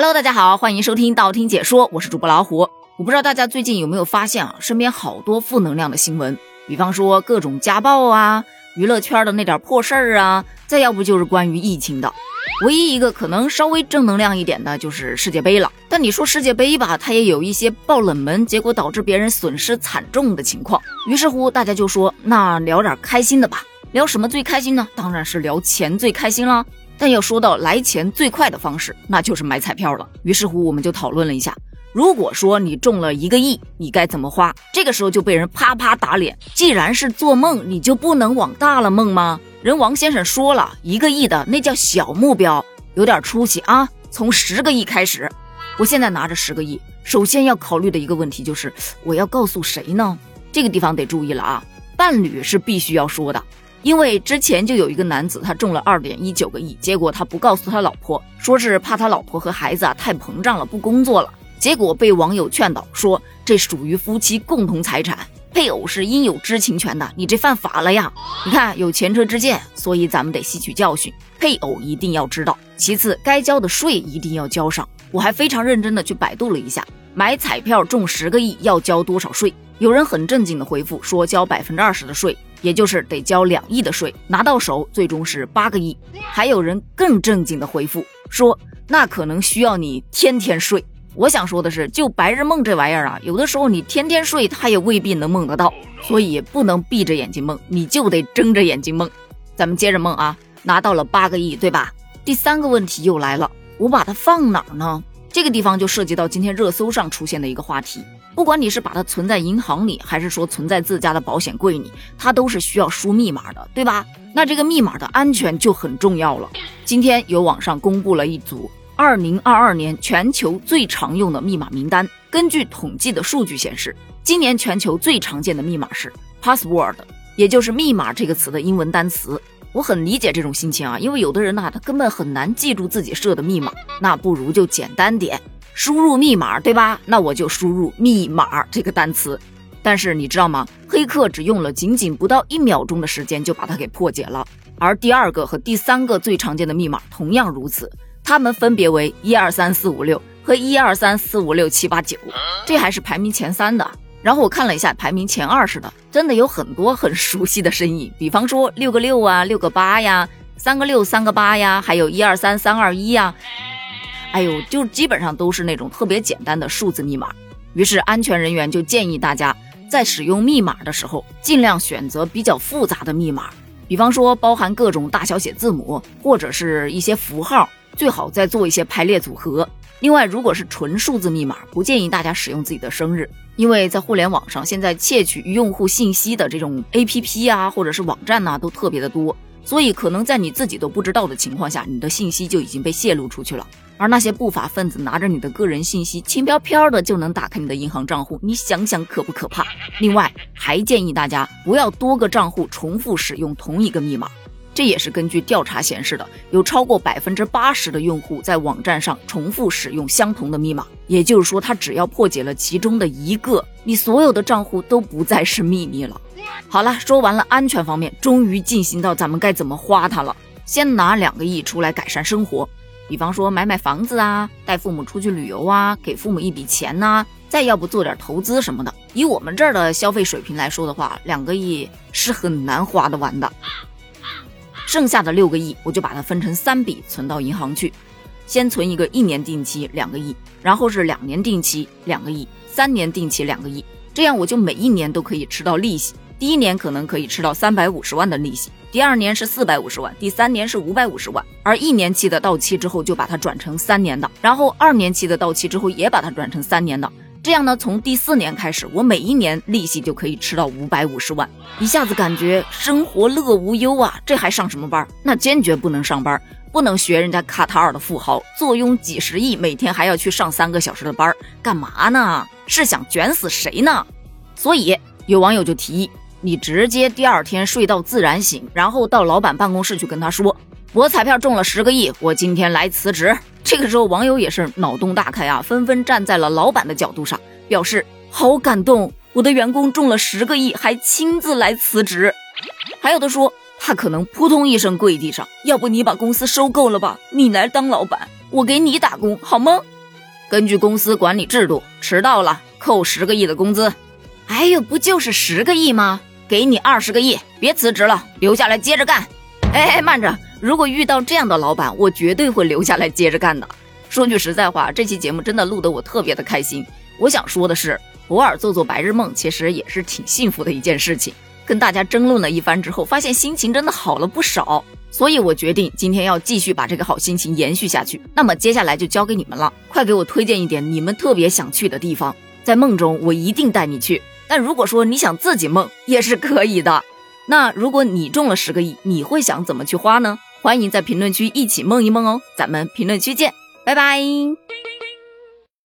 Hello，大家好，欢迎收听道听解说，我是主播老虎。我不知道大家最近有没有发现啊，身边好多负能量的新闻，比方说各种家暴啊，娱乐圈的那点破事儿啊，再要不就是关于疫情的。唯一一个可能稍微正能量一点的就是世界杯了。但你说世界杯吧，它也有一些爆冷门，结果导致别人损失惨重的情况。于是乎，大家就说，那聊点开心的吧。聊什么最开心呢？当然是聊钱最开心了。但要说到来钱最快的方式，那就是买彩票了。于是乎，我们就讨论了一下，如果说你中了一个亿，你该怎么花？这个时候就被人啪啪打脸。既然是做梦，你就不能往大了梦吗？人王先生说了一个亿的那叫小目标，有点出息啊。从十个亿开始，我现在拿着十个亿，首先要考虑的一个问题就是，我要告诉谁呢？这个地方得注意了啊，伴侣是必须要说的。因为之前就有一个男子，他中了二点一九个亿，结果他不告诉他老婆，说是怕他老婆和孩子啊太膨胀了，不工作了。结果被网友劝导说，这属于夫妻共同财产，配偶是应有知情权的，你这犯法了呀！你看有前车之鉴，所以咱们得吸取教训，配偶一定要知道。其次，该交的税一定要交上。我还非常认真的去百度了一下，买彩票中十个亿要交多少税？有人很正经的回复说，交百分之二十的税。也就是得交两亿的税，拿到手最终是八个亿。还有人更正经的回复说，那可能需要你天天睡。我想说的是，就白日梦这玩意儿啊，有的时候你天天睡，他也未必能梦得到，所以不能闭着眼睛梦，你就得睁着眼睛梦。咱们接着梦啊，拿到了八个亿，对吧？第三个问题又来了，我把它放哪儿呢？这个地方就涉及到今天热搜上出现的一个话题。不管你是把它存在银行里，还是说存在自家的保险柜里，它都是需要输密码的，对吧？那这个密码的安全就很重要了。今天有网上公布了一组二零二二年全球最常用的密码名单。根据统计的数据显示，今年全球最常见的密码是 password，也就是密码这个词的英文单词。我很理解这种心情啊，因为有的人呢，他根本很难记住自己设的密码，那不如就简单点。输入密码对吧？那我就输入密码这个单词。但是你知道吗？黑客只用了仅仅不到一秒钟的时间就把它给破解了。而第二个和第三个最常见的密码同样如此，它们分别为一二三四五六和一二三四五六七八九，这还是排名前三的。然后我看了一下排名前二十的，真的有很多很熟悉的身影，比方说六个六啊，六个八呀，三个六三个八呀，还有一二三三二一呀。哎呦，就基本上都是那种特别简单的数字密码。于是安全人员就建议大家在使用密码的时候，尽量选择比较复杂的密码，比方说包含各种大小写字母或者是一些符号，最好再做一些排列组合。另外，如果是纯数字密码，不建议大家使用自己的生日，因为在互联网上，现在窃取用户信息的这种 APP 啊，或者是网站呐，都特别的多。所以，可能在你自己都不知道的情况下，你的信息就已经被泄露出去了。而那些不法分子拿着你的个人信息，轻飘飘的就能打开你的银行账户，你想想可不可怕？另外，还建议大家不要多个账户重复使用同一个密码。这也是根据调查显示的，有超过百分之八十的用户在网站上重复使用相同的密码。也就是说，他只要破解了其中的一个，你所有的账户都不再是秘密了。好了，说完了安全方面，终于进行到咱们该怎么花它了。先拿两个亿出来改善生活，比方说买买房子啊，带父母出去旅游啊，给父母一笔钱呐，再要不做点投资什么的。以我们这儿的消费水平来说的话，两个亿是很难花得完的。剩下的六个亿，我就把它分成三笔存到银行去，先存一个一年定期两个亿，然后是两年定期两个亿，三年定期两个亿，这样我就每一年都可以吃到利息。第一年可能可以吃到三百五十万的利息，第二年是四百五十万，第三年是五百五十万。而一年期的到期之后就把它转成三年的，然后二年期的到期之后也把它转成三年的。这样呢，从第四年开始，我每一年利息就可以吃到五百五十万，一下子感觉生活乐无忧啊！这还上什么班？那坚决不能上班，不能学人家卡塔尔的富豪坐拥几十亿，每天还要去上三个小时的班，干嘛呢？是想卷死谁呢？所以有网友就提议。你直接第二天睡到自然醒，然后到老板办公室去跟他说：“我彩票中了十个亿，我今天来辞职。”这个时候，网友也是脑洞大开啊，纷纷站在了老板的角度上，表示好感动，我的员工中了十个亿，还亲自来辞职。还有的说他可能扑通一声跪地上，要不你把公司收购了吧，你来当老板。我给你打工好吗？根据公司管理制度，迟到了扣十个亿的工资。哎呦，不就是十个亿吗？给你二十个亿，别辞职了，留下来接着干。哎哎，慢着，如果遇到这样的老板，我绝对会留下来接着干的。说句实在话，这期节目真的录得我特别的开心。我想说的是，偶尔做做白日梦，其实也是挺幸福的一件事情。跟大家争论了一番之后，发现心情真的好了不少，所以我决定今天要继续把这个好心情延续下去。那么接下来就交给你们了，快给我推荐一点你们特别想去的地方，在梦中我一定带你去。但如果说你想自己梦也是可以的。那如果你中了十个亿，你会想怎么去花呢？欢迎在评论区一起梦一梦哦，咱们评论区见，拜拜。